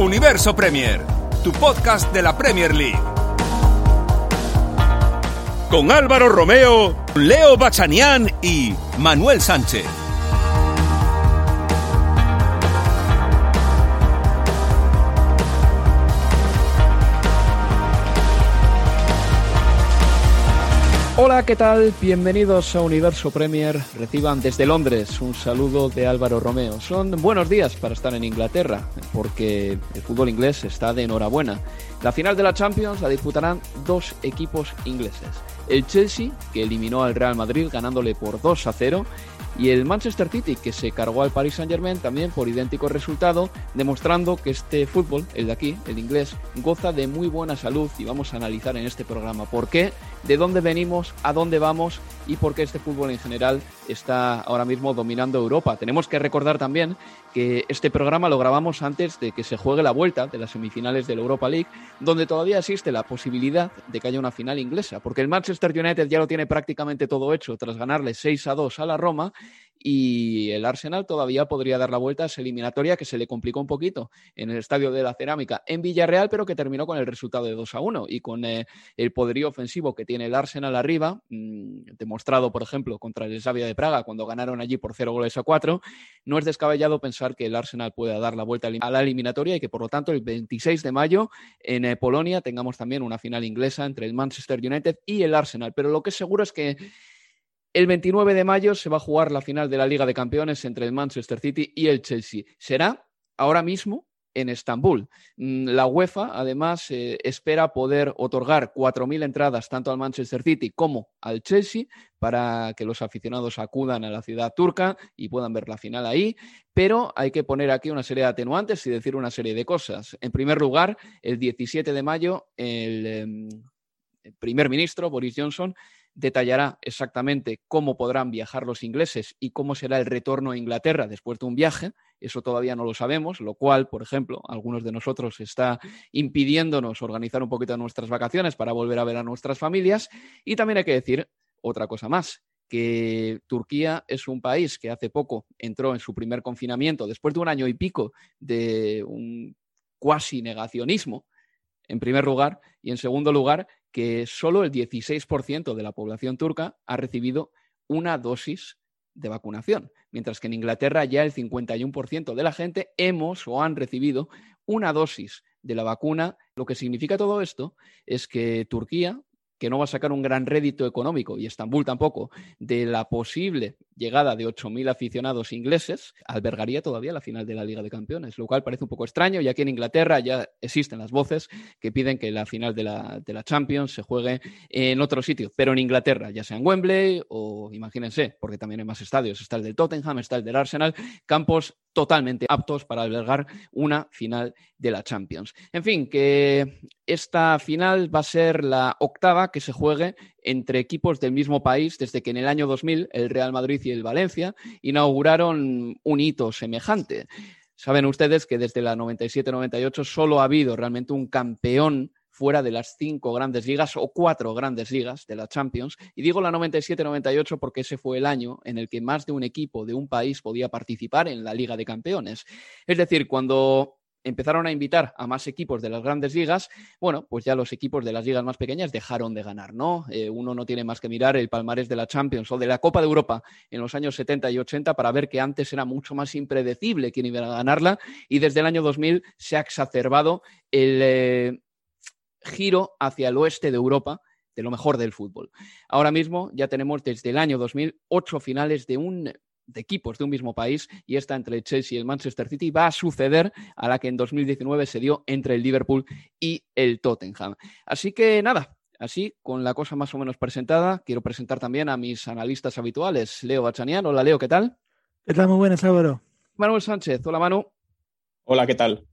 Universo Premier, tu podcast de la Premier League. Con Álvaro Romeo, Leo Bachanián y Manuel Sánchez. ¿Qué tal? Bienvenidos a Universo Premier. Reciban desde Londres un saludo de Álvaro Romeo. Son buenos días para estar en Inglaterra, porque el fútbol inglés está de enhorabuena. La final de la Champions la disputarán dos equipos ingleses. El Chelsea, que eliminó al Real Madrid ganándole por 2 a 0, y el Manchester City, que se cargó al Paris Saint-Germain también por idéntico resultado, demostrando que este fútbol, el de aquí, el inglés, goza de muy buena salud. Y vamos a analizar en este programa por qué, de dónde venimos, a dónde vamos y por qué este fútbol en general está ahora mismo dominando Europa. Tenemos que recordar también que este programa lo grabamos antes de que se juegue la vuelta de las semifinales de la Europa League, donde todavía existe la posibilidad de que haya una final inglesa, porque el Manchester United ya lo tiene prácticamente todo hecho tras ganarle 6 a 2 a la Roma y el Arsenal todavía podría dar la vuelta a esa eliminatoria que se le complicó un poquito en el Estadio de la Cerámica en Villarreal, pero que terminó con el resultado de 2 a 1 y con eh, el poderío ofensivo que tiene el Arsenal arriba, mmm, por ejemplo contra el Slavia de Praga cuando ganaron allí por 0 goles a 4, no es descabellado pensar que el Arsenal pueda dar la vuelta a la eliminatoria y que por lo tanto el 26 de mayo en eh, Polonia tengamos también una final inglesa entre el Manchester United y el Arsenal, pero lo que es seguro es que el 29 de mayo se va a jugar la final de la Liga de Campeones entre el Manchester City y el Chelsea. Será ahora mismo en Estambul. Mm, la UEFA, además, eh, espera poder otorgar 4.000 entradas tanto al Manchester City como al Chelsea para que los aficionados acudan a la ciudad turca y puedan ver la final ahí. Pero hay que poner aquí una serie de atenuantes y decir una serie de cosas. En primer lugar, el 17 de mayo, eh, el primer ministro, Boris Johnson, detallará exactamente cómo podrán viajar los ingleses y cómo será el retorno a Inglaterra después de un viaje. Eso todavía no lo sabemos, lo cual, por ejemplo, algunos de nosotros está impidiéndonos organizar un poquito nuestras vacaciones para volver a ver a nuestras familias. Y también hay que decir otra cosa más, que Turquía es un país que hace poco entró en su primer confinamiento después de un año y pico de un cuasi negacionismo en primer lugar, y en segundo lugar, que solo el 16% de la población turca ha recibido una dosis de vacunación, mientras que en Inglaterra ya el 51% de la gente hemos o han recibido una dosis de la vacuna. Lo que significa todo esto es que Turquía, que no va a sacar un gran rédito económico, y Estambul tampoco, de la posible llegada de 8.000 aficionados ingleses, albergaría todavía la final de la Liga de Campeones, lo cual parece un poco extraño, y aquí en Inglaterra ya existen las voces que piden que la final de la Champions se juegue en otro sitio, pero en Inglaterra, ya sea en Wembley o imagínense, porque también hay más estadios, está el del Tottenham, está el del Arsenal, campos totalmente aptos para albergar una final de la Champions. En fin, que esta final va a ser la octava que se juegue entre equipos del mismo país desde que en el año 2000 el Real Madrid y el Valencia inauguraron un hito semejante. Saben ustedes que desde la 97-98 solo ha habido realmente un campeón fuera de las cinco grandes ligas o cuatro grandes ligas de la Champions. Y digo la 97-98 porque ese fue el año en el que más de un equipo de un país podía participar en la Liga de Campeones. Es decir, cuando empezaron a invitar a más equipos de las grandes ligas, bueno, pues ya los equipos de las ligas más pequeñas dejaron de ganar, ¿no? Eh, uno no tiene más que mirar el palmarés de la Champions o de la Copa de Europa en los años 70 y 80 para ver que antes era mucho más impredecible quién iba a ganarla y desde el año 2000 se ha exacerbado el eh, giro hacia el oeste de Europa de lo mejor del fútbol. Ahora mismo ya tenemos desde el año 2000 ocho finales de un de equipos de un mismo país y esta entre el Chelsea y el Manchester City va a suceder a la que en 2019 se dio entre el Liverpool y el Tottenham. Así que nada, así con la cosa más o menos presentada, quiero presentar también a mis analistas habituales, Leo Bachanian. Hola Leo, ¿qué tal? ¿Qué tal? Muy buenas, Álvaro. Manuel Sánchez, hola Manu. Hola, ¿qué tal?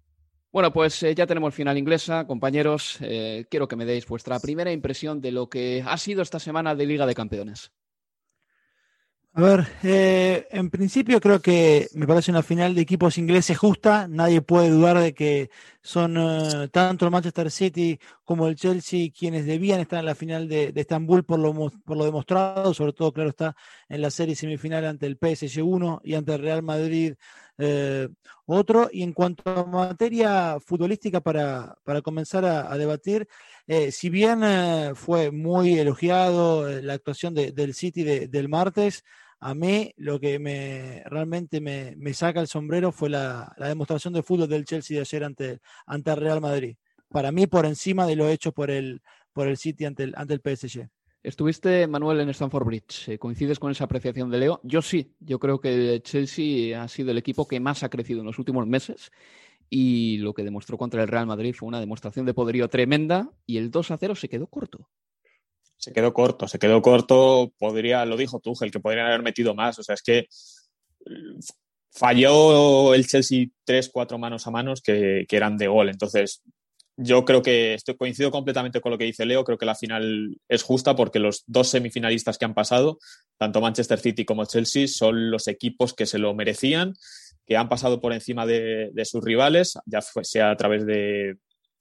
Bueno, pues eh, ya tenemos final inglesa, compañeros. Eh, quiero que me deis vuestra primera impresión de lo que ha sido esta semana de Liga de Campeones. A ver, eh, en principio creo que me parece una final de equipos ingleses justa. Nadie puede dudar de que son eh, tanto el Manchester City como el Chelsea quienes debían estar en la final de, Estambul por lo, por lo demostrado, sobre todo, claro, está en la serie semifinal ante el PSG 1 y ante el Real Madrid eh, otro. Y en cuanto a materia futbolística, para, para comenzar a, debatir, si bien fue muy elogiado la actuación del City del martes, a mí lo que me realmente me, saca el sombrero fue la, demostración de fútbol del Chelsea de ayer ante, ante el Real Madrid. Para mí, por encima de lo hecho por el, por el City ante el, ante el PSG. Estuviste, Manuel, en Stamford Bridge. Eh, ¿Coincides con esa apreciación de Leo? Yo sí. Yo creo que el Chelsea ha sido el equipo que más ha crecido en los últimos meses y lo que demostró contra el Real Madrid fue una demostración de poderío tremenda y el 2 a 0 se quedó corto se quedó corto, se quedó corto, podría, lo dijo Tuchel, que podrían haber metido más, o sea, es que mm, falló el Chelsea tres, cuatro manos a manos que, eran de gol, entonces yo creo que estoy coincido completamente con lo que dice Leo, creo que la final es justa porque los dos semifinalistas que han pasado, tanto Manchester City como Chelsea, son los equipos que se lo merecían, que han pasado por encima de, de sus rivales, ya sea a través de,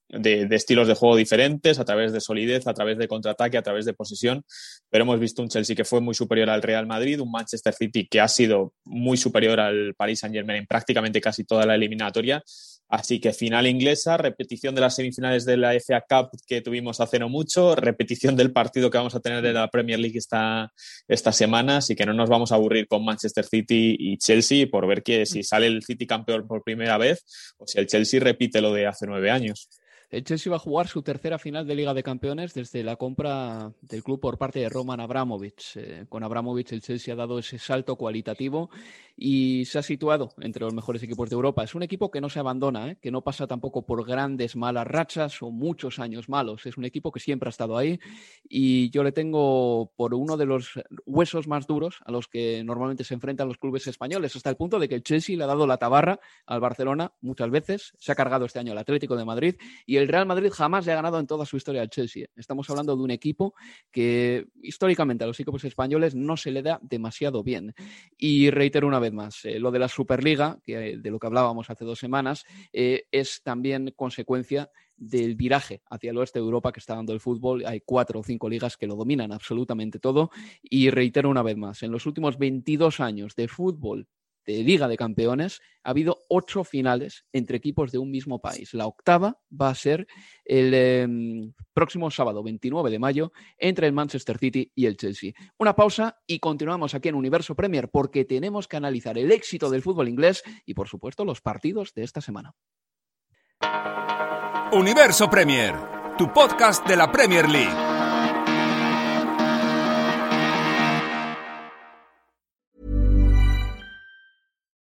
de, estilos de juego diferentes, a través de solidez, a través de contraataque, a través de posesión, pero hemos visto un Chelsea que fue muy superior al Real Madrid, un Manchester City que ha sido muy superior al Paris Saint Germain en prácticamente casi toda la eliminatoria. Así que final inglesa, repetición de las semifinales de la FA Cup que tuvimos hace no mucho, repetición del partido que vamos a tener de la Premier League esta, esta semana, así que no nos vamos a aburrir con Manchester City y Chelsea por ver que si sale el City campeón por primera vez o si el Chelsea repite lo de hace nueve años. El Chelsea va a jugar su tercera final de Liga de Campeones desde la compra del club por parte de Roman Abramovich. Eh, con Abramovich el Chelsea ha dado ese salto cualitativo y se ha situado entre los mejores equipos de Europa. Es un equipo que no se abandona, ¿eh? que no pasa tampoco por grandes malas rachas o muchos años malos. Es un equipo que siempre ha estado ahí y yo le tengo por uno de los huesos más duros a los que normalmente se enfrentan los clubes españoles, hasta el punto de que el Chelsea le ha dado la tabarra al Barcelona muchas veces. Se ha cargado este año el Atlético de Madrid y el Real Madrid jamás le ha ganado en toda su historia al Chelsea. Estamos hablando de un equipo que históricamente a los equipos españoles no se le da demasiado bien. Y reitero una vez más, eh, lo de la Superliga, que, eh, de lo que hablábamos hace dos semanas, eh, es también consecuencia del viraje hacia el oeste de Europa que está dando el fútbol. Hay cuatro o cinco ligas que lo dominan absolutamente todo. Y reitero una vez más, en los últimos 22 años de fútbol de Liga de Campeones, ha habido ocho finales entre equipos de un mismo país. La octava va a ser el em, próximo sábado 29 de mayo entre el Manchester City y el Chelsea. Una pausa y continuamos aquí en Universo Premier porque tenemos que analizar el éxito del fútbol inglés y, por supuesto, los partidos de esta semana. Universo Premier, tu podcast de la Premier League.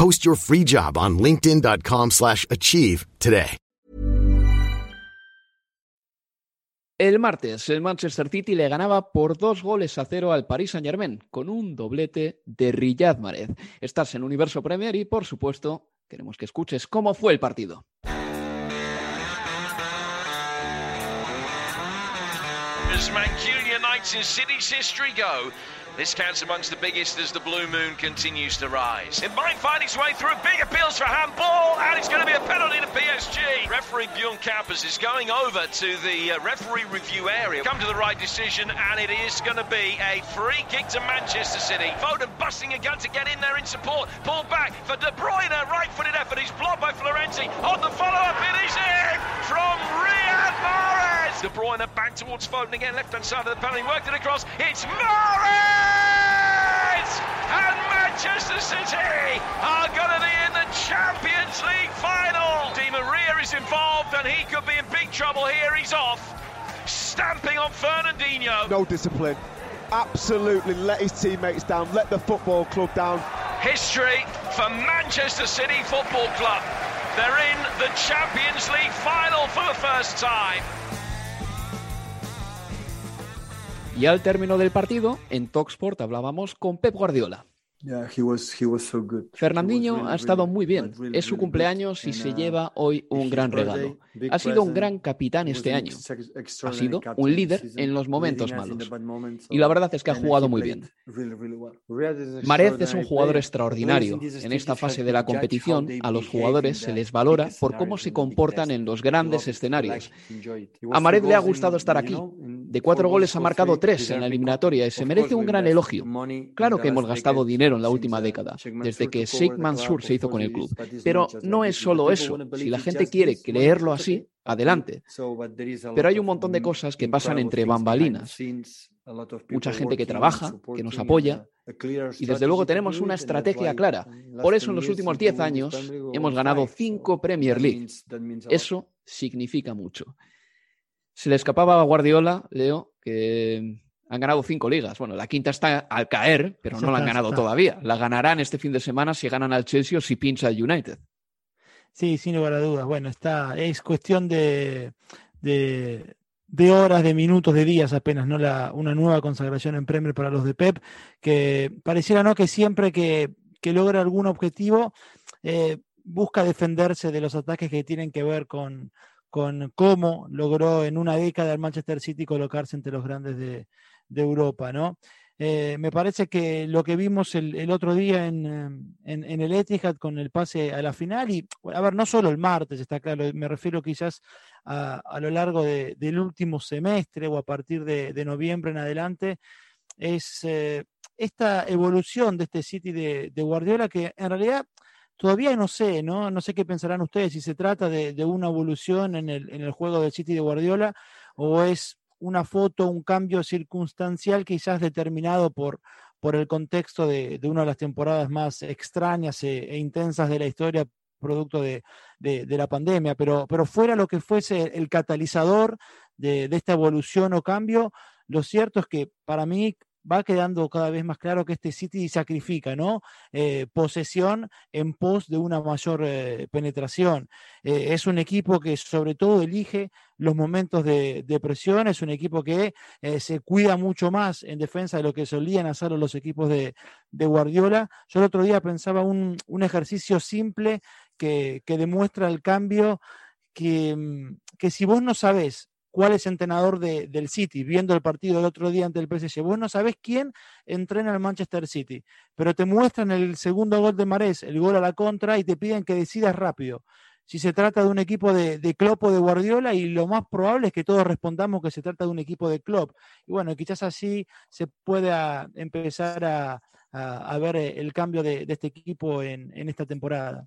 Post your free job on linkedin.com/achieve slash achieve today. El martes, el Manchester City le ganaba por dos goles a cero al Paris Saint-Germain con un doblete de Riyad Mahrez. Estás en Universo Premier y, por supuesto, queremos que escuches cómo fue el partido. As Mancunian nights in City's history go, this counts amongst the biggest as the blue moon continues to rise. It might find its way through big appeals for handball, and it's going to be a penalty to PSG. Referee Bjorn Kappers is going over to the uh, referee review area. Come to the right decision, and it is going to be a free kick to Manchester City. Foden busting a gun to get in there in support. Pulled back for De Bruyne, right-footed effort. He's blocked by Florenzi. On the follow-up, it is in from Riyad Mahrez. De Bruyne back towards Foden again, left-hand side of the penalty, worked it across. It's Mahrez! And Manchester City are going to be in the Champions League final. Di Maria is involved and he could be in big trouble here. He's off. Stamping on Fernandinho. No discipline. Absolutely let his teammates down, let the football club down. History for Manchester City Football Club. They're in the Champions League final for the first time. Y al término del partido, en Talksport hablábamos con Pep Guardiola. Fernandinho ha estado muy bien. Es su cumpleaños y se lleva hoy un gran regalo. Ha sido un gran capitán este año. Ha sido un líder en los momentos malos. Y la verdad es que ha jugado muy bien. Marez es un jugador extraordinario. En esta fase de la competición, a los jugadores se les valora por cómo se comportan en los grandes escenarios. A Marez le ha gustado estar aquí. De cuatro goles ha marcado tres en la eliminatoria y se merece un gran elogio. Claro que hemos gastado dinero en la última década, desde que Sheikh Mansour se hizo con el club. Pero no es solo eso. Si la gente quiere creerlo así, adelante. Pero hay un montón de cosas que pasan entre bambalinas. Mucha gente que trabaja, que nos apoya, y desde luego tenemos una estrategia clara. Por eso en los últimos 10 años hemos ganado 5 Premier League. Eso significa mucho. Se le escapaba a Guardiola, Leo, que han ganado cinco ligas. Bueno, la quinta está al caer, pero no la han ganado todavía. La ganarán este fin de semana si ganan al Chelsea o si pincha al United. Sí, sin lugar a dudas. Bueno, está, es cuestión de, de, de horas, de minutos, de días apenas, ¿no? La, una nueva consagración en Premier para los de Pep, que pareciera, ¿no? Que siempre que, que logra algún objetivo, eh, busca defenderse de los ataques que tienen que ver con, con cómo logró en una década el Manchester City colocarse entre los grandes de, Europa, ¿no? Eh, me parece que lo que vimos el, otro día en, en, el Etihad con el pase a la final, y a ver, no solo el martes, está claro, me refiero quizás a, a lo largo de, del último semestre o a partir de, de noviembre en adelante, es eh, esta evolución de este City de, de, Guardiola que en realidad todavía no sé, ¿no? No sé qué pensarán ustedes si se trata de, de una evolución en el, en el juego del City de Guardiola o es una foto, un cambio circunstancial quizás determinado por, por el contexto de, de, una de las temporadas más extrañas e, e intensas de la historia, producto de, de, de, la pandemia, pero, pero fuera lo que fuese el catalizador de, esta evolución o cambio, lo cierto es que para mí va quedando cada vez más claro que este City sacrifica, ¿no? Eh, posesión en pos de una mayor eh, penetración. Eh, es un equipo que sobre todo elige los momentos de, de presión, es un equipo que se cuida mucho más en defensa de lo que solían hacer los equipos de, Guardiola. Yo el otro día pensaba un, ejercicio simple que, que, demuestra el cambio que, mm, que si vos no sabés cuál es entrenador de, del City, viendo el partido del otro día ante el PSG. Vos no sabés quién entrena el Manchester City, pero te muestran el segundo gol de Marés, el gol a la contra, y te piden que decidas rápido. si se trata de un equipo de, de Klopp o de Guardiola y lo más probable es que todos respondamos que se trata de un equipo de Klopp. Y bueno, quizás así se pueda empezar a, ver el cambio de, este equipo en, esta temporada.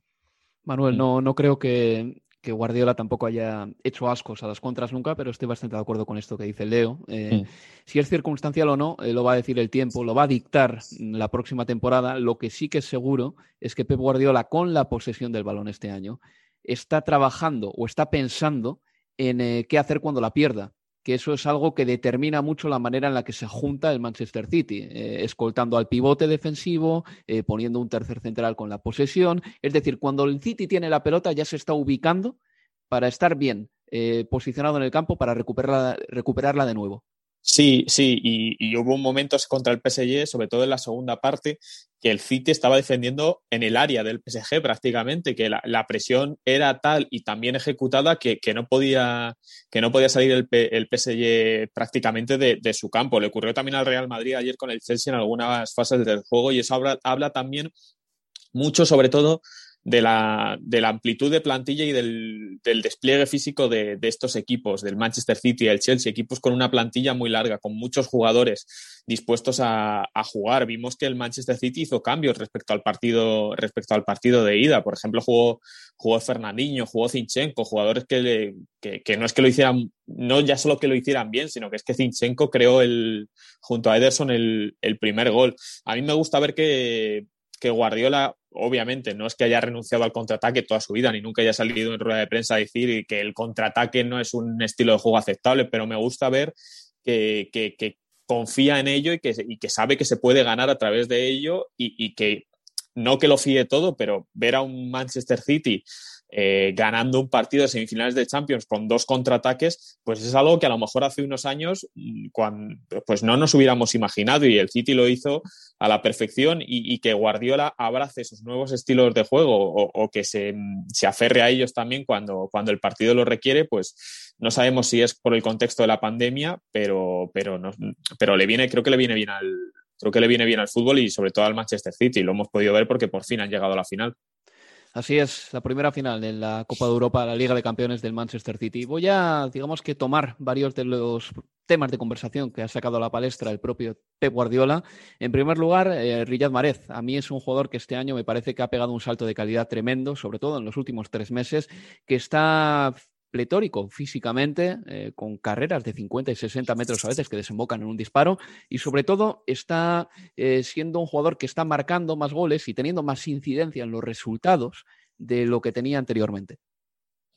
Manuel, no, no creo que, que Guardiola tampoco haya hecho ascos a las contras nunca, pero estoy bastante de acuerdo con esto que dice Leo. Eh, si es circunstancial o no, eh, lo va a decir el tiempo, lo va a dictar la próxima temporada. Lo que sí que es seguro es que Pep Guardiola, con la posesión del balón este año, está trabajando o está pensando en eh, qué hacer cuando la pierda que eso es algo que determina mucho la manera en la que se junta el Manchester City, eh, escoltando al pivote defensivo, eh, poniendo un tercer central con la posesión. Es decir, cuando el City tiene la pelota ya se está ubicando para estar bien eh, posicionado en el campo para recuperarla, recuperarla de nuevo. Sí, sí, y, hubo momentos contra el PSG, sobre todo en la segunda parte, que el City estaba defendiendo en el área del PSG prácticamente, que la, presión era tal y también ejecutada que, no, podía, que no podía salir el, el PSG prácticamente de, su campo. Le ocurrió también al Real Madrid ayer con el Chelsea en algunas fases del juego y eso habla, habla también mucho, sobre todo, de la, de la amplitud de plantilla y del, del despliegue físico de, de, estos equipos, del Manchester City y el Chelsea, equipos con una plantilla muy larga, con muchos jugadores dispuestos a, a, jugar. Vimos que el Manchester City hizo cambios respecto al partido, respecto al partido de ida. Por ejemplo, jugó, jugó Fernandinho, jugó Zinchenko, jugadores que, que, que, no es que lo hicieran, no ya solo que lo hicieran bien, sino que es que Zinchenko creó el, junto a Ederson el, el primer gol. A mí me gusta ver que, que Guardiola obviamente no es que haya renunciado al contraataque toda su vida, ni nunca haya salido en rueda de prensa a decir que el contraataque no es un estilo de juego aceptable, pero me gusta ver que, confía en ello y que, que, sabe que se puede ganar a través de ello y, y que no que lo fíe todo, pero ver a un Manchester City eh, ganando un partido de semifinales de Champions con dos contraataques, pues es algo que a lo mejor hace unos años mm, pues no nos hubiéramos imaginado y el City lo hizo a la perfección y, que Guardiola abrace esos nuevos estilos de juego o, que se, se, aferre a ellos también cuando, cuando el partido lo requiere, pues no sabemos si es por el contexto de la pandemia, pero, pero, no, pero le viene, creo que le viene bien al, creo que le viene bien al fútbol y sobre todo al Manchester City. Lo hemos podido ver porque por fin han llegado a la final. Así es, la primera final de la Copa de Europa, la Liga de Campeones del Manchester City. Voy a, digamos que, tomar varios de los temas de conversación que ha sacado a la palestra el propio Pep Guardiola. En primer lugar, eh, Riyad Mahrez. A mí es un jugador que este año me parece que ha pegado un salto de calidad tremendo, sobre todo en los últimos tres meses, que está pletórico físicamente, eh, con carreras de 50 y 60 metros a veces que desembocan en un disparo y sobre todo está eh, siendo un jugador que está marcando más goles y teniendo más incidencia en los resultados de lo que tenía anteriormente.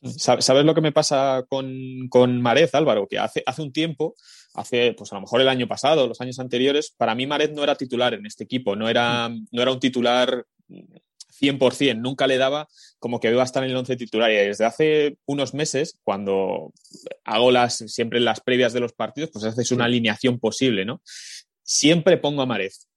¿Sabes lo que me pasa con, con Marez, Álvaro? Que hace, hace un tiempo, hace pues a lo mejor el año pasado, los años anteriores, para mí Marez no era titular en este equipo, no era, no era un titular 100%, nunca le daba como que iba a estar en el once titular. Y desde hace unos meses, cuando hago las, siempre las previas de los partidos, pues haces una alineación posible, ¿no? Siempre pongo a Marez.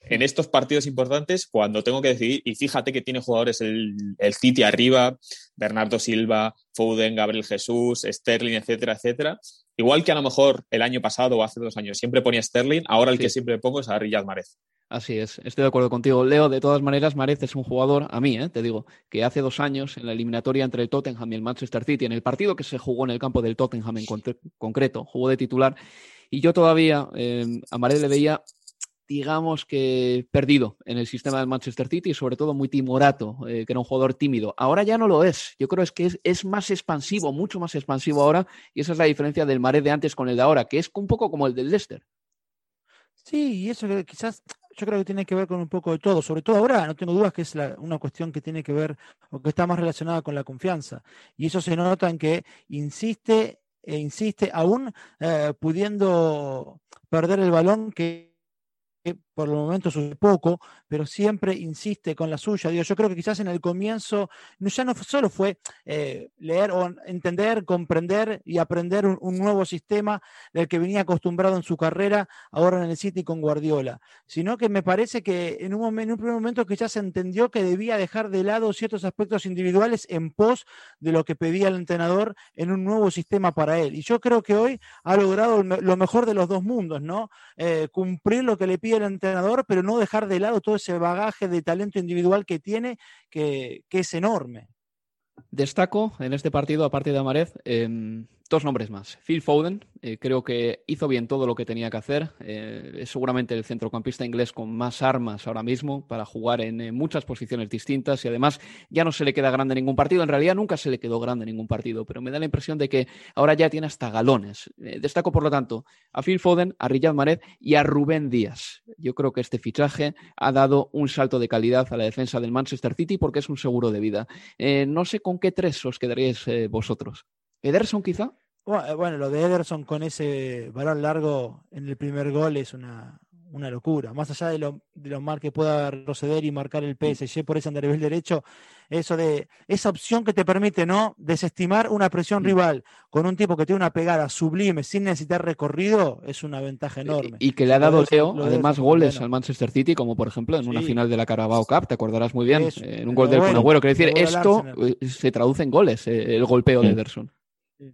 En estos partidos importantes, cuando tengo que decidir, y fíjate que tiene jugadores el, el City arriba, Bernardo Silva, Foden, Gabriel Jesús, Sterling, etcétera, etcétera. Igual que a lo mejor el año pasado o hace dos años siempre ponía Sterling, ahora el que siempre pongo es a Riyad Marez. Así es, estoy de acuerdo contigo. Leo, de todas maneras, Marez es un jugador, a mí, eh, te digo, que hace dos años, en la eliminatoria entre el Tottenham y el Manchester City, en el partido que se jugó en el campo del Tottenham en concreto, jugó de titular, y yo todavía em, a Marez le veía, digamos que perdido en el sistema del Manchester City y sobre todo muy timorato, eh, que era un jugador tímido. Ahora ya no lo es. Yo creo es que es, es, más expansivo, mucho más expansivo ahora, y esa es la diferencia del Marez de antes con el de ahora, que es un poco como el del Leicester. Sí, y eso quizás yo creo que tiene que ver con un poco de todo, sobre todo ahora, no tengo dudas que es una cuestión que tiene que ver o que está más relacionada con la confianza. Y eso se nota en que insiste e insiste, aún eh, pudiendo perder el balón, que por el momento sucede poco, pero siempre insiste con la suya. Digo, yo creo que quizás en el comienzo ya no solo fue eh, leer o entender, comprender y aprender un, nuevo sistema del que venía acostumbrado en su carrera, ahora en el City con Guardiola, sino que me parece que en un, momento, en un primer momento se entendió que debía dejar de lado ciertos aspectos individuales en pos de lo que pedía el entrenador en un nuevo sistema para él. Y yo creo que hoy ha logrado lo mejor de los dos mundos, ¿no? Eh, cumplir lo que le pide el entrenador, pero no dejar de lado todo ese bagaje de talento individual que tiene, que, es enorme. Destaco en este partido, aparte de Amarez, em, dos nombres más. Phil Foden, eh, creo que hizo bien todo lo que tenía que hacer. Eh, es seguramente el centrocampista inglés con más armas ahora mismo para jugar en eh, muchas posiciones distintas y además ya no se le queda grande ningún partido. En realidad nunca se le quedó grande ningún partido, pero me da la impresión de que ahora ya tiene hasta galones. destaco, por lo tanto, a Phil Foden, a Riyad Mahrez y a Rubén Díaz. Yo creo que este fichaje ha dado un salto de calidad a la defensa del Manchester City porque es un seguro de vida. no sé con qué tres os quedaríais vosotros. ¿Ederson quizá? Eh, bueno, lo de Ederson con ese balón largo en el primer gol es una, locura. Más allá de lo, de lo, mal que pueda proceder y marcar el PSG por ese andarivel derecho, eso de esa opción que te permite no desestimar una presión rival con un tipo que tiene una pegada sublime sin necesitar recorrido es una ventaja enorme. Y, que le ha dado Leo además goles al Manchester City, como por ejemplo en una final de la Carabao Cup, te acordarás muy bien, en un gol del bueno, Quiero decir, esto eh, se traduce en goles, eh, el golpeo de Ederson.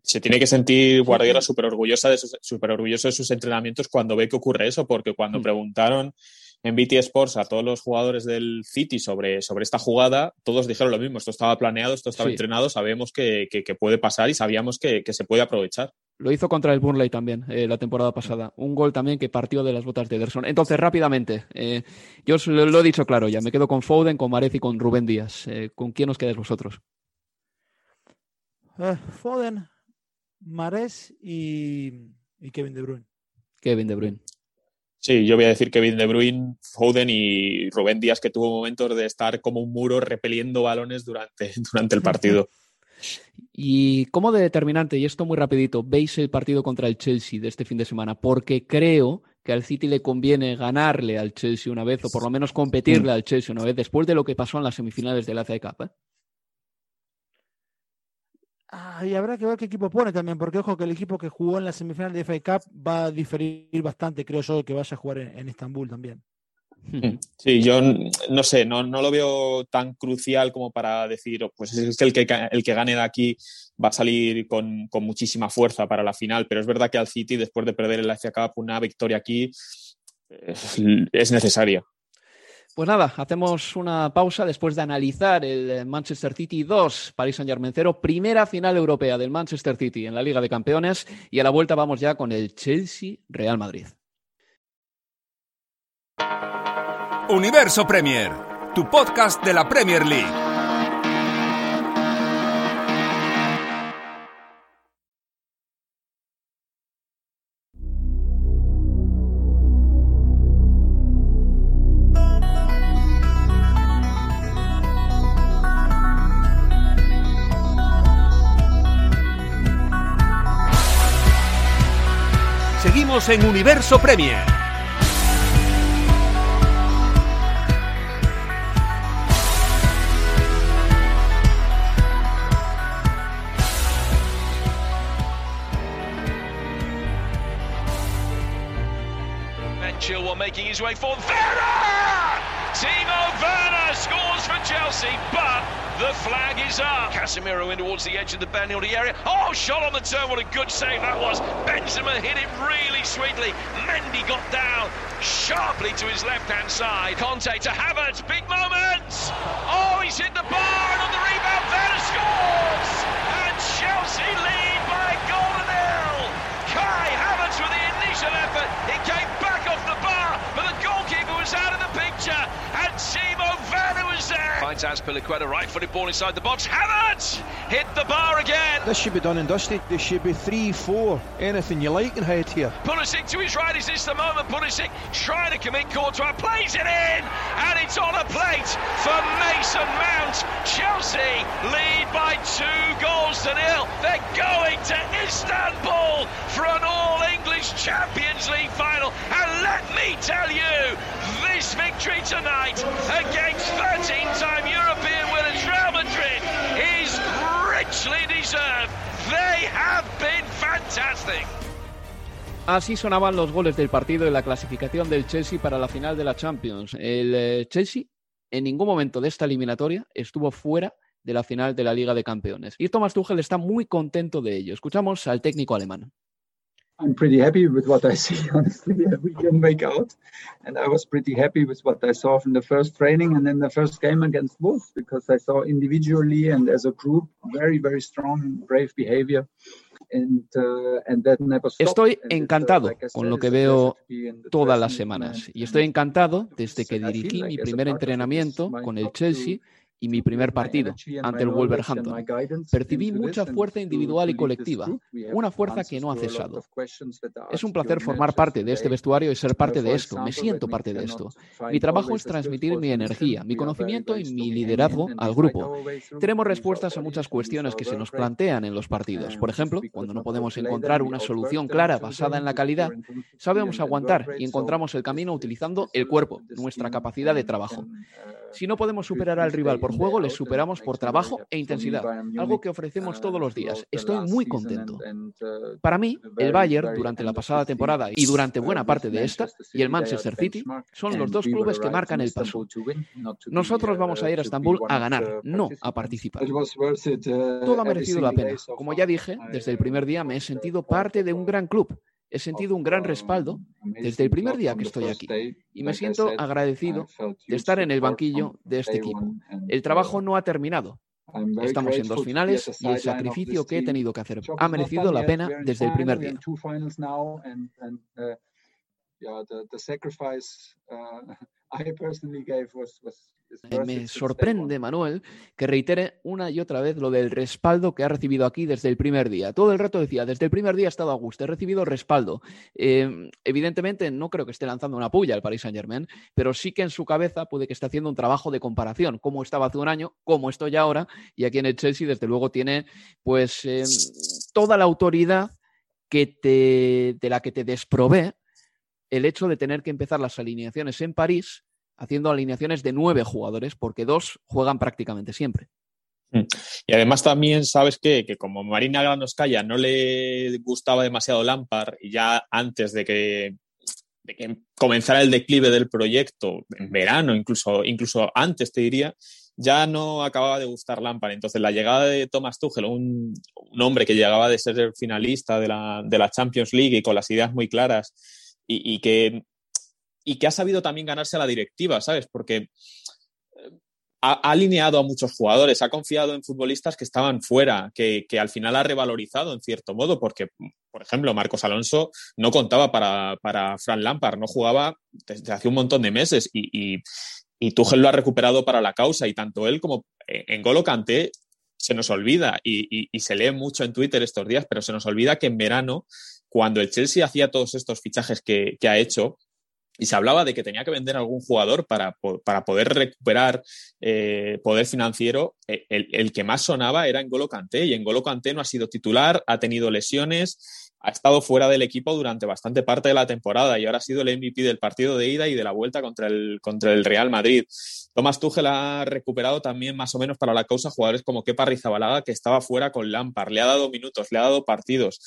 Se tiene que sentir Guardiola súper orgullosa de sus, super orgulloso de sus entrenamientos cuando ve que ocurre eso, porque cuando mm. preguntaron en BT Sports a todos los jugadores del City sobre, sobre esta jugada, todos dijeron lo mismo, esto estaba planeado, esto estaba entrenado, sabemos que, puede pasar y sabíamos que, se puede aprovechar. Lo hizo contra el Burnley también eh, la temporada pasada. Un gol también que partió de las botas de Ederson. Entonces, rápidamente, eh, yo os lo, he dicho claro ya, me quedo con Foden, con Marez y con Rubén Díaz. Eh, ¿Con quién os quedáis vosotros? Foden, Mares y, Kevin De Bruyne. Kevin De Bruyne. Sí, yo voy a decir Kevin De Bruyne, Foden y Rubén Díaz, que tuvo momentos de estar como un muro repeliendo balones durante, durante el partido. Y como de determinante, y esto muy rapidito, veis el partido contra el Chelsea de este fin de semana, porque creo que al City le conviene ganarle al Chelsea una vez, o por lo menos competirle mm. al Chelsea una vez, después de lo que pasó en las semifinales de la FA Cup. ¿eh? Ah, y habrá que ver qué equipo pone también, porque ojo que el equipo que jugó en la semifinal de FA Cup va a diferir bastante, creo yo, que vaya a jugar en, Estambul también. Hmm. Sí, yo no sé, no, no, lo veo tan crucial como para decir, oh, pues es que el que, el que gane de aquí va a salir con, con, muchísima fuerza para la final, pero es verdad que al City, después de perder el FA Cup, una victoria aquí es necesaria. Pues nada, hacemos una pausa después de analizar el Manchester City 2, Paris Saint-Germain 0, primera final europea del Manchester City en la Liga de Campeones y a la vuelta vamos ya con el Chelsea Real Madrid. Universo Premier, tu podcast de la Premier League. En Universo Premier. And Chilwell making his way forward. Timo Werner scores for Chelsea, but The flag is up. Casemiro in towards the edge of the penalty area. Oh, shot on the turn. What a good save that was. Benzema hit it really sweetly. Mendy got down sharply to his left-hand side. Conte to Havertz. Big moment. Oh, he's hit the bar and on the rebound, Werner scores. Finds Aspilicueta, right-footed ball inside the box. Havertz hit the bar again. This should be done and dusted. This should be three, four, anything you like in head here. Pulisic to his right. Is this the moment? Pulisic trying to commit Courtois, plays it in, and it's on a plate for Mason Mount. Chelsea lead by two goals to nil. They're going to Istanbul for an All-English Champions League final. And let me tell you, victory tonight against 13-time European richly deserved. They have been fantastic. Así sonaban los goles del partido en la clasificación del Chelsea para la final de la Champions. El eh, Chelsea en ningún momento de esta eliminatoria estuvo fuera de la final de la Liga de Campeones. Y Thomas Tuchel está muy contento de ello. Escuchamos al técnico alemán. I'm pretty happy with what I see. Honestly, we can make out, and I was pretty happy with what I saw from the first training and then the first game against Wolves because I saw individually and as a group very, very strong, brave behavior. And, uh, and that never. Estoy uh, encantado like I con lo que veo todas las semanas. Y estoy encantado desde que dirigí mi primer it, entrenamiento con el Chelsea y mi primer partido ante el Wolverhampton. Percibí mucha fuerza individual y colectiva, una fuerza que no ha cesado. Es un placer formar parte de este vestuario y ser parte de esto. Me siento parte de esto. Mi trabajo es transmitir mi energía, mi conocimiento y mi liderazgo al grupo. Tenemos respuestas a muchas cuestiones que se nos plantean en los partidos. Por ejemplo, cuando no podemos encontrar una solución clara basada en la calidad, sabemos aguantar y encontramos el camino utilizando el cuerpo, nuestra capacidad de trabajo. Si no podemos superar al rival por juego, les superamos por trabajo e intensidad, algo que ofrecemos todos los días. Estoy muy contento. Para mí, el Bayern durante la pasada temporada y durante buena parte de esta, y el Manchester City, son los dos clubes que marcan el paso. Nosotros vamos a ir a Estambul a ganar, no a participar. Todo ha merecido la pena. Como ya dije, desde el primer día me he sentido parte de un gran club. He sentido un gran respaldo desde el primer día que estoy aquí y me siento agradecido de estar en el banquillo de este equipo. El trabajo no ha terminado. Estamos en dos finales y el sacrificio que he tenido que hacer ha merecido la pena desde el primer día. Me sorprende, Manuel, que reitere una y otra vez lo del respaldo que ha recibido aquí desde el primer día. Todo el rato decía, desde el primer día he estado a gusto, he recibido respaldo. Eh, evidentemente, no creo que esté lanzando una puya al Paris Saint Germain, pero sí que en su cabeza puede que esté haciendo un trabajo de comparación, cómo estaba hace un año, cómo estoy ahora, y aquí en el Chelsea, desde luego, tiene pues eh, toda la autoridad que te, de la que te desprové el hecho de tener que empezar las alineaciones en París haciendo alineaciones de nueve jugadores, porque dos juegan prácticamente siempre. Y además también sabes que, que como Marina Granoscaya no le gustaba demasiado Lampard, y ya antes de que, de que comenzara el declive del proyecto, en verano, incluso, incluso antes te diría, ya no acababa de gustar Lampard. Entonces la llegada de Thomas Tuchel, un, un hombre que llegaba de ser finalista de la, de la Champions League y con las ideas muy claras, y, que y que ha sabido también ganarse a la directiva, ¿sabes? Porque ha, ha, alineado a muchos jugadores, ha confiado en futbolistas que estaban fuera, que, que, al final ha revalorizado en cierto modo, porque, por ejemplo, Marcos Alonso no contaba para, para Fran Lampard, no jugaba desde hace un montón de meses y, y, Tuchel lo ha recuperado para la causa y tanto él como en Golo Kanté se nos olvida y, se lee mucho en Twitter estos días, pero se nos olvida que en verano, cuando el Chelsea hacía todos estos fichajes que, ha hecho, y se hablaba de que tenía que vender algún jugador para, para poder recuperar eh, poder financiero. El, el, que más sonaba era N'Golo Kanté y N'Golo Kanté no ha sido titular, ha tenido lesiones, ha estado fuera del equipo durante bastante parte de la temporada y ahora ha sido el MVP del partido de ida y de la vuelta contra el, contra el Real Madrid. Thomas Tuchel ha recuperado también más o menos para la causa jugadores como Kepa Rizabalaga que estaba fuera con Lampard, le ha dado minutos, le ha dado partidos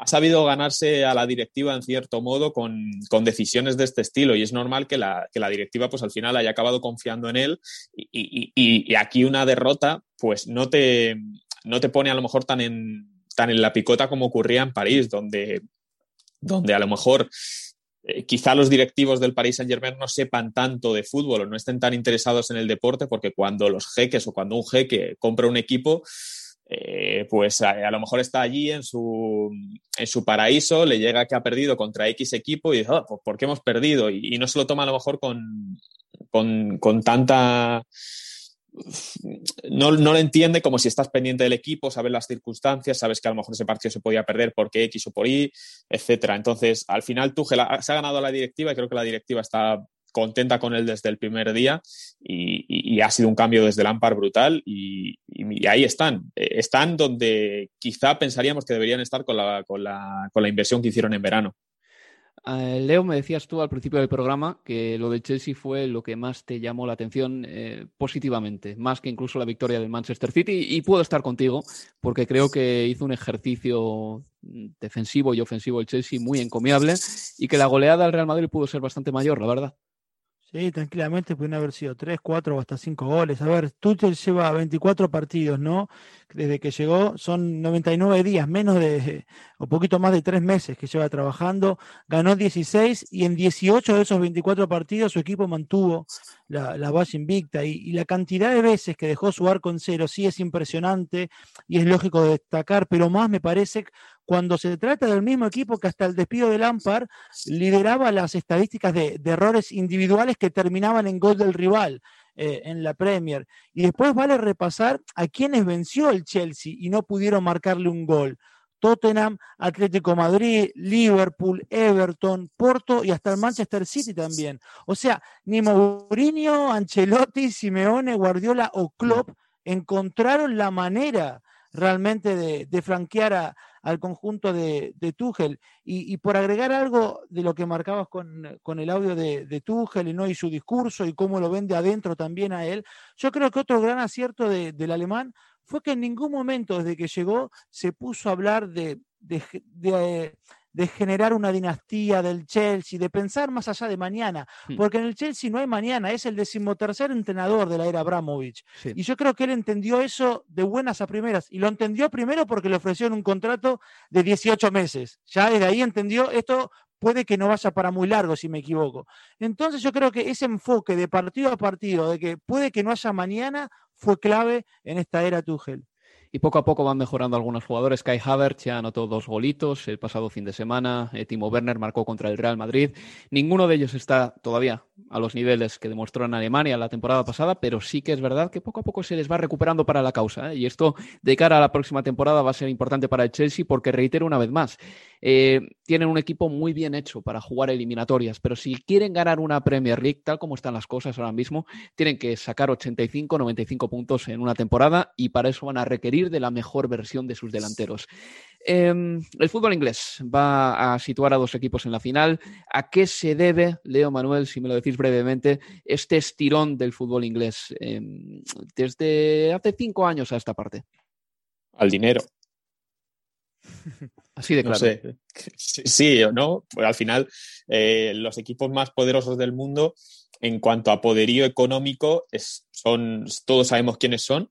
ha sabido ganarse a la directiva en cierto modo con, con decisiones de este estilo y es normal que la, que la, directiva pues al final haya acabado confiando en él y, y, y, y, aquí una derrota pues no te, no te pone a lo mejor tan en, tan en la picota como ocurría en París, donde, donde a lo mejor eh, quizá los directivos del Paris Saint Germain no sepan tanto de fútbol o no estén tan interesados en el deporte porque cuando los jeques o cuando un jeque compra un equipo eh, pues a, lo mejor está allí en su, en su paraíso, le llega que ha perdido contra X equipo y dice, oh, ¿por qué hemos perdido? Y, y, no se lo toma a lo mejor con, con, con tanta... No, no, lo entiende como si estás pendiente del equipo, sabes las circunstancias, sabes que a lo mejor ese partido se podía perder porque X o por Y, etcétera. Entonces, al final Tuchel se ha ganado la directiva y creo que la directiva está contenta con él desde el primer día y, ha sido un cambio desde Lampard brutal y, y, ahí están. Están donde quizá pensaríamos que deberían estar con la, con la, con la inversión que hicieron en verano. Uh, Leo, me decías tú al principio del programa que lo de Chelsea fue lo que más te llamó la atención eh, positivamente, más que incluso la victoria del Manchester City, y puedo estar contigo porque creo que hizo un ejercicio defensivo y ofensivo el Chelsea muy encomiable y que la goleada al Real Madrid pudo ser bastante mayor, la verdad. Sí, tranquilamente pueden haber sido 3, 4 o hasta 5 goles. A ver, Tuchel lleva 24 partidos, ¿no? Desde que llegó, son 99 días, menos de, o poquito más de tres meses que lleva trabajando, ganó 16 y en 18 de esos 24 partidos su equipo mantuvo la, la base invicta y, la cantidad de veces que dejó su arco en cero sí es impresionante y es lógico de destacar, pero más me parece cuando se trata del mismo equipo que hasta el despido de Lampard lideraba las estadísticas de, de errores individuales que terminaban en gol del rival. Eh, en la Premier. Y después vale repasar a quienes venció el Chelsea y no pudieron marcarle un gol. Tottenham, Atlético Madrid, Liverpool, Everton, Porto y hasta el Manchester City también. O sea, ni Mourinho, Ancelotti, Simeone, Guardiola o Klopp encontraron la manera realmente de, de franquear a, al conjunto de, de Tuchel. Y, y, por agregar algo de lo que marcabas con, con el audio de, de Tuchel y, ¿no? y su discurso y cómo lo vende adentro también a él, yo creo que otro gran acierto de, del alemán fue que en ningún momento desde que llegó se puso a hablar de, de, de, de generar una dinastía del Chelsea, de pensar más allá de mañana, porque en el Chelsea no hay mañana, es el decimotercer entrenador de la era Abramovich. Sí. Y yo creo que él entendió eso de buenas a primeras, y lo entendió primero porque le ofrecieron un contrato de 18 meses. Ya desde ahí entendió esto puede que no vaya para muy largo si me equivoco. Entonces yo creo que ese enfoque de partido a partido, de que puede que no haya mañana, fue clave en esta era Tuchel y poco a poco van mejorando algunos jugadores. Kai Havertz ya anotó dos golitos el pasado fin de semana. Eh, Timo Werner marcó contra el Real Madrid. Ninguno de ellos está todavía a los niveles que demostró en Alemania la temporada pasada, pero sí que es verdad que poco a poco se les va recuperando para la causa. ¿eh? Y esto de cara a la próxima temporada va a ser importante para el Chelsea porque, reitero una vez más, eh, tienen un equipo muy bien hecho para jugar eliminatorias, pero si quieren ganar una Premier League, tal como están las cosas ahora mismo, tienen que sacar 85, 95 puntos en una temporada y para eso van a requerir de la mejor versión de sus delanteros. Eh, el fútbol inglés va a situar a dos equipos en la final. ¿A qué se debe, Leo Manuel, si me lo decís brevemente, este estirón del fútbol inglés eh, desde hace cinco años a esta parte? Al dinero. Así de claro. No sé. Sí o no. Pues al final, eh, los equipos más poderosos del mundo, en cuanto a poderío económico, es, son, todos sabemos quiénes son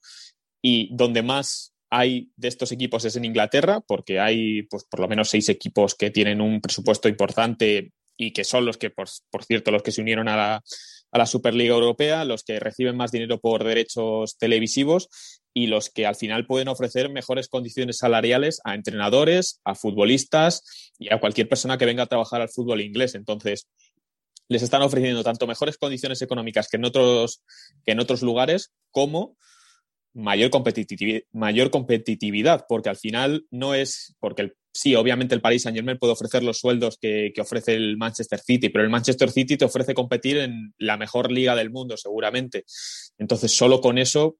y donde más hay de estos equipos es en Inglaterra, porque hay pues, por lo menos seis equipos que tienen un presupuesto importante y que son los que, por, por cierto, los que se unieron a la, a la, Superliga Europea, los que reciben más dinero por derechos televisivos y los que al final pueden ofrecer mejores condiciones salariales a entrenadores, a futbolistas y a cualquier persona que venga a trabajar al fútbol inglés. Entonces, les están ofreciendo tanto mejores condiciones económicas que en otros, que en otros lugares, como mayor competitividad, porque al final no es, porque el, sí, obviamente el Paris Saint Germain puede ofrecer los sueldos que, ofrece el Manchester City, pero el Manchester City te ofrece competir en la mejor liga del mundo, seguramente. Entonces, solo con eso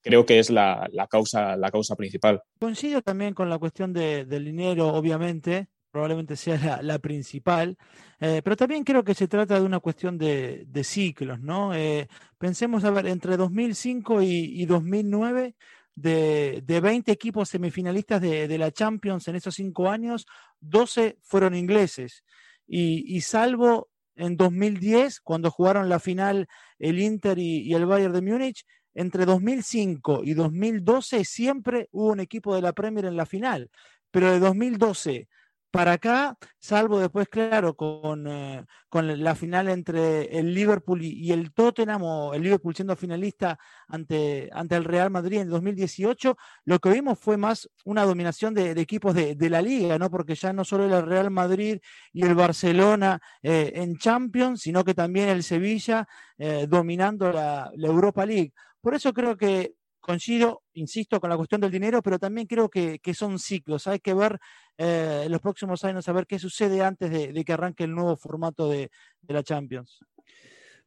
creo que es la, causa, la causa principal. Coincido también con la cuestión de, dinero, obviamente, probablemente sea la, principal, eh, pero también creo que se trata de una cuestión de, ciclos, ¿no? Eh, pensemos, a ver, entre 2005 y, y 2009, de, de, 20 equipos semifinalistas de, la Champions en esos cinco años, 12 fueron ingleses. Y, salvo en 2010, cuando jugaron la final el Inter y el Bayern de Múnich, entre 2005 y 2012 siempre hubo un equipo de la Premier en la final. Pero de 2012 para acá, salvo después, claro, con, eh, la final entre el Liverpool y, el Tottenham, o el Liverpool siendo finalista ante, ante el Real Madrid en 2018, lo que vimos fue más una dominación de, equipos de, de, la liga, ¿no? Porque ya no solo el Real Madrid y el Barcelona eh, en Champions, sino que también el Sevilla eh, dominando la, la Europa League. Por eso creo que coincido, insisto, con la cuestión del dinero, pero también creo que, que son ciclos. Hay que ver eh, los próximos años a ver qué sucede antes de, de que arranque el nuevo formato de, de, la Champions.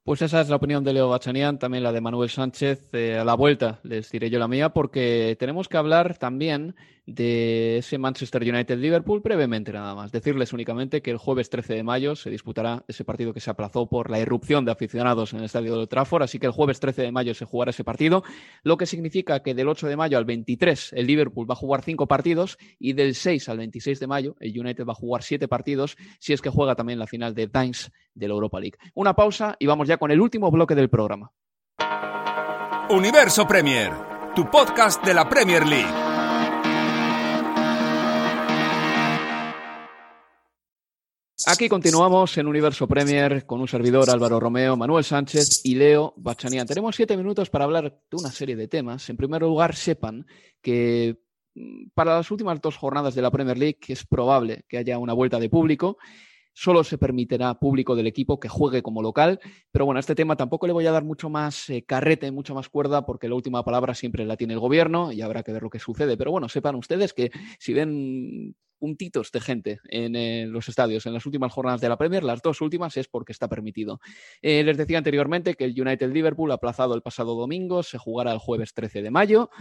Pues esa es la opinión de Leo Bachanian, también la de Manuel Sánchez. Eh, a la vuelta les diré yo la mía, porque tenemos que hablar también de ese Manchester United-Liverpool brevemente nada más. Decirles únicamente que el jueves 13 de mayo se disputará ese partido que se aplazó por la irrupción de aficionados en el estadio de Trafford, así que el jueves 13 de mayo se jugará ese partido, lo que significa que del 8 de mayo al 23 el Liverpool va a jugar cinco partidos y del 6 al 26 de mayo el United va a jugar siete partidos si es que juega también la final de Dines de la Europa League. Una pausa y vamos ya con el último bloque del programa. Universo Premier tu podcast de la Premier League. Aquí continuamos en Universo Premier con un servidor Álvaro Romeo, Manuel Sánchez y Leo Bachanian. Tenemos siete minutos para hablar de una serie de temas. En primer lugar, sepan que mm, para las últimas dos jornadas de la Premier League es probable que haya una vuelta de público Solo se permitirá público del equipo que juegue como local. Pero bueno, a este tema tampoco le voy a dar mucho más eh, carrete, mucha más cuerda, porque la última palabra siempre la tiene el gobierno y habrá que ver lo que sucede. Pero bueno, sepan ustedes que si ven puntitos de gente en eh, los estadios en las últimas jornadas de la Premier, las dos últimas es porque está permitido. Eh, les decía anteriormente que el United Liverpool aplazado el pasado domingo, se jugará el jueves 13 de mayo.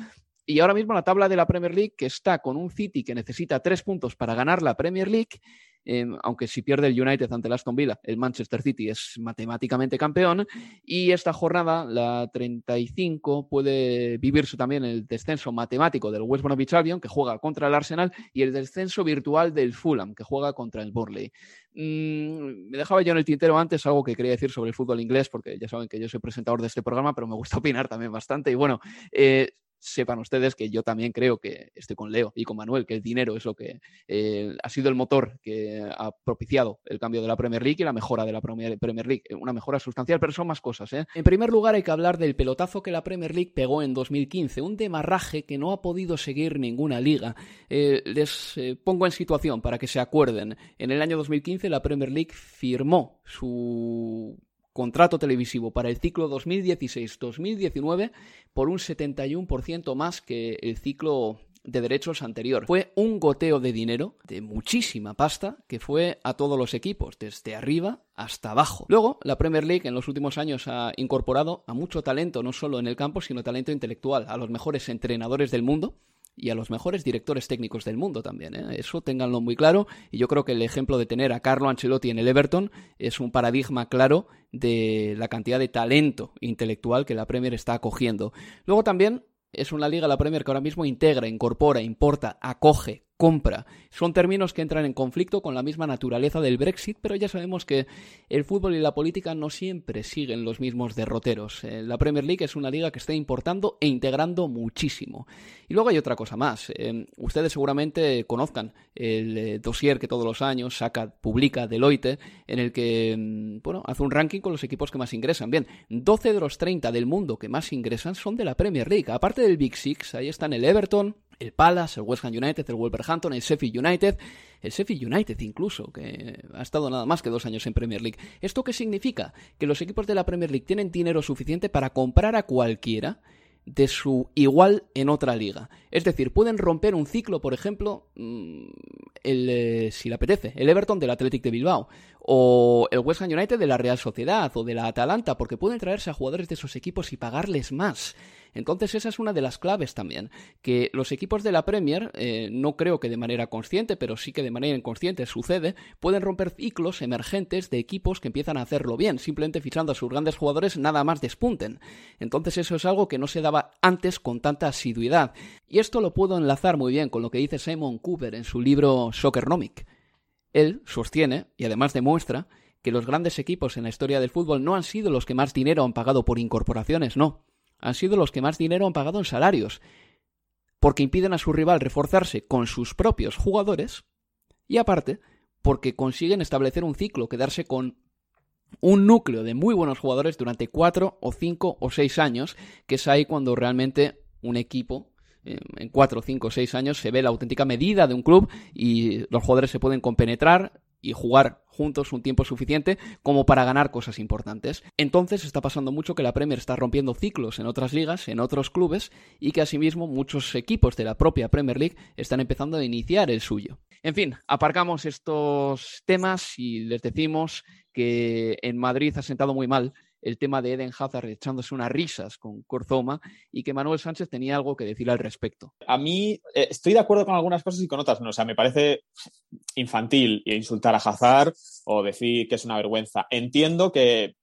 Y ahora mismo la tabla de la Premier League, que está con un City que necesita tres puntos para ganar la Premier League, Em, aunque si pierde el United ante el Aston Villa, el Manchester City es matemáticamente campeón. Y esta jornada, la 35, puede vivirse también el descenso matemático del West Bromwich Albion, que juega contra el Arsenal, y el descenso virtual del Fulham, que juega contra el Burnley. Mm, me dejaba yo en el tintero antes algo que quería decir sobre el fútbol inglés, porque ya saben que yo soy presentador de este programa, pero me gusta opinar también bastante. Y bueno, eh, sepan ustedes que yo también creo que estoy con Leo y con Manuel, que el dinero es lo que eh, ha sido el motor que ha propiciado el cambio de la Premier League y la mejora de la Premier, League. Una mejora sustancial, pero son más cosas. ¿eh? En primer lugar, hay que hablar del pelotazo que la Premier League pegó en 2015, un demarraje que no ha podido seguir ninguna liga. Eh, les pongo en situación para que se acuerden. En el año 2015 la Premier League firmó su contrato televisivo para el ciclo 2016-2019 por un 71% más que el ciclo de derechos anterior. Fue un goteo de dinero, de muchísima pasta, que fue a todos los equipos, desde arriba hasta abajo. Luego, la Premier League en los últimos años ha incorporado a mucho talento, no solo en el campo, sino talento intelectual, a los mejores entrenadores del mundo, y a los mejores directores técnicos del mundo también. ¿eh? Eso ténganlo muy claro. Y yo creo que el ejemplo de tener a Carlo Ancelotti en el Everton es un paradigma claro de la cantidad de talento intelectual que la Premier está acogiendo. Luego también es una liga, la Premier, que ahora mismo integra, incorpora, importa, acoge, compra. Son términos que entran en conflicto con la misma naturaleza del Brexit, pero ya sabemos que el fútbol y la política no siempre siguen los mismos derroteros. Eh, la Premier League es una liga que está importando e integrando muchísimo. Y luego hay otra cosa más. Eh, ustedes seguramente conozcan el eh, dossier que todos los años saca, publica Deloitte, en el que mm, bueno, hace un ranking con los equipos que más ingresan. Bien, 12 de los 30 del mundo que más ingresan son de la Premier League. Aparte del Big Six, ahí están el Everton, el Palace, el West Ham United, el Wolverhampton, el Sheffield United, el Sheffield United incluso, que ha estado nada más que dos años en Premier League. ¿Esto qué significa? Que los equipos de la Premier League tienen dinero suficiente para comprar a cualquiera de su igual en otra liga. Es decir, pueden romper un ciclo, por ejemplo, mm, el, eh, si le apetece, el Everton del Athletic de Bilbao, o el West Ham United de la Real Sociedad, o de la Atalanta, porque pueden traerse a jugadores de esos equipos y pagarles más. Entonces esa es una de las claves también, que los equipos de la Premier, eh, no creo que de manera consciente, pero sí que de manera inconsciente sucede, pueden romper ciclos emergentes de equipos que empiezan a hacerlo bien, simplemente fichando a sus grandes jugadores nada más despunten. Entonces eso es algo que no se daba antes con tanta asiduidad. Y esto lo puedo enlazar muy bien con lo que dice Simon Cooper en su libro Soccernomic. Él sostiene, y además demuestra, que los grandes equipos en la historia del fútbol no han sido los que más dinero han pagado por incorporaciones, no. Han sido los que más dinero han pagado en salarios, porque impiden a su rival reforzarse con sus propios jugadores y aparte porque consiguen establecer un ciclo, quedarse con un núcleo de muy buenos jugadores durante cuatro o cinco o seis años, que es ahí cuando realmente un equipo en cuatro, cinco, seis años se ve la auténtica medida de un club y los jugadores se pueden compenetrar y jugar juntos un tiempo suficiente como para ganar cosas importantes. Entonces está pasando mucho que la Premier está rompiendo ciclos en otras ligas, en otros clubes, y que asimismo muchos equipos de la propia Premier League están empezando a iniciar el suyo. En fin, aparcamos estos temas y les decimos que en Madrid ha sentado muy mal el tema de Eden Hazard echándose unas risas con Corzoma y que Manuel Sánchez tenía algo que decir al respecto. A mí eh, estoy de acuerdo con algunas cosas y con otras no. O sea, me parece infantil insultar a Hazard o decir que es una vergüenza. Entiendo que,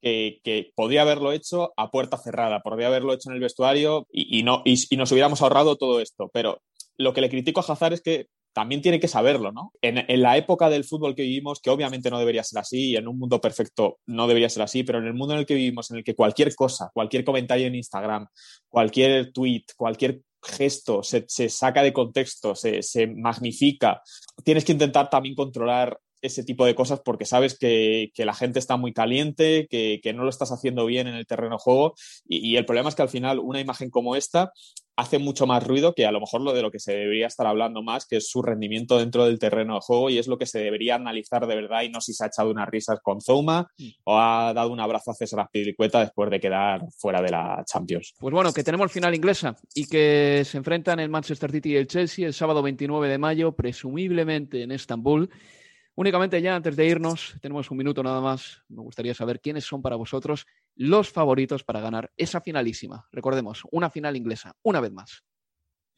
que, podría haberlo hecho a puerta cerrada, podría haberlo hecho en el vestuario y, no, y, nos hubiéramos ahorrado todo esto. Pero lo que le critico a Hazard es que también tiene que saberlo, ¿no? En, la época del fútbol que vivimos, que obviamente no debería ser así, y en un mundo perfecto no debería ser así, pero en el mundo en el que vivimos, en el que cualquier cosa, cualquier comentario en Instagram, cualquier tweet, cualquier gesto se, saca de contexto, se, se magnifica, tienes que intentar también controlar ese tipo de cosas porque sabes que, la gente está muy caliente, que, no lo estás haciendo bien en el terreno de juego y, el problema es que al final una imagen como esta hace mucho más ruido que a lo mejor lo de lo que se debería estar hablando más, que es su rendimiento dentro del terreno de juego y es lo que se debería analizar de verdad y no si se ha echado unas risas con Zouma mm. o ha dado un abrazo a César Azpilicueta después de quedar fuera de la Champions. Pues bueno, que tenemos final inglesa y que se enfrentan el Manchester City y el Chelsea el sábado 29 de mayo, presumiblemente en Estambul. Únicamente ya antes de irnos, tenemos un minuto nada más, me gustaría saber quiénes son para vosotros los favoritos para ganar esa finalísima. Recordemos, una final inglesa, una vez más.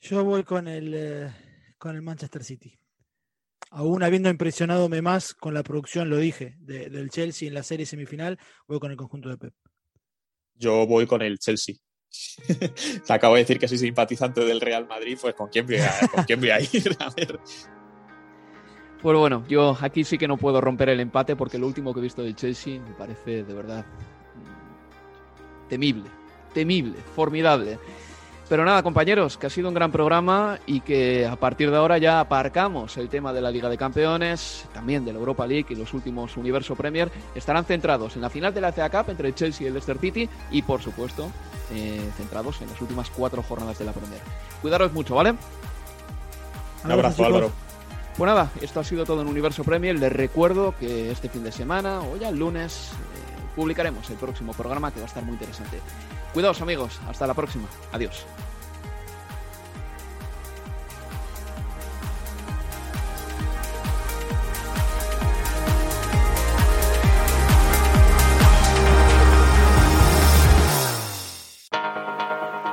Yo voy con el, eh, con el Manchester City. Aún habiendo impresionado más con la producción, lo dije, del Chelsea en la serie semifinal, voy con el conjunto de Pep. Yo voy con el Chelsea. Te acabo de decir que soy simpatizante del Real Madrid, pues ¿con quién voy a, ¿con quién voy a ir? A ver. Pues bueno, yo aquí sí que no puedo romper el empate porque lo último que he visto del Chelsea me parece de verdad mm, temible, temible, formidable. Pero nada, compañeros, que ha sido un gran programa y que a partir de ahora ya aparcamos el tema de la Liga de Campeones, también de la Europa League y los últimos Universo Premier. Estarán centrados en la final de la FA Cup entre el Chelsea y el Leicester City y, por supuesto, eh, centrados en las últimas cuatro jornadas de la Premier. Cuidaros mucho, ¿vale? Un abrazo, Álvaro. Pues nada, esto ha sido todo en Universo Premier. Les recuerdo que este fin de semana o ya el lunes eh, publicaremos el próximo programa que va a estar muy interesante. Cuidaos amigos, hasta la próxima. Adiós.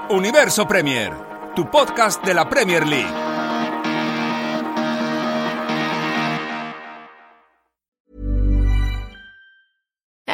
Universo Premier, tu podcast de la Premier League.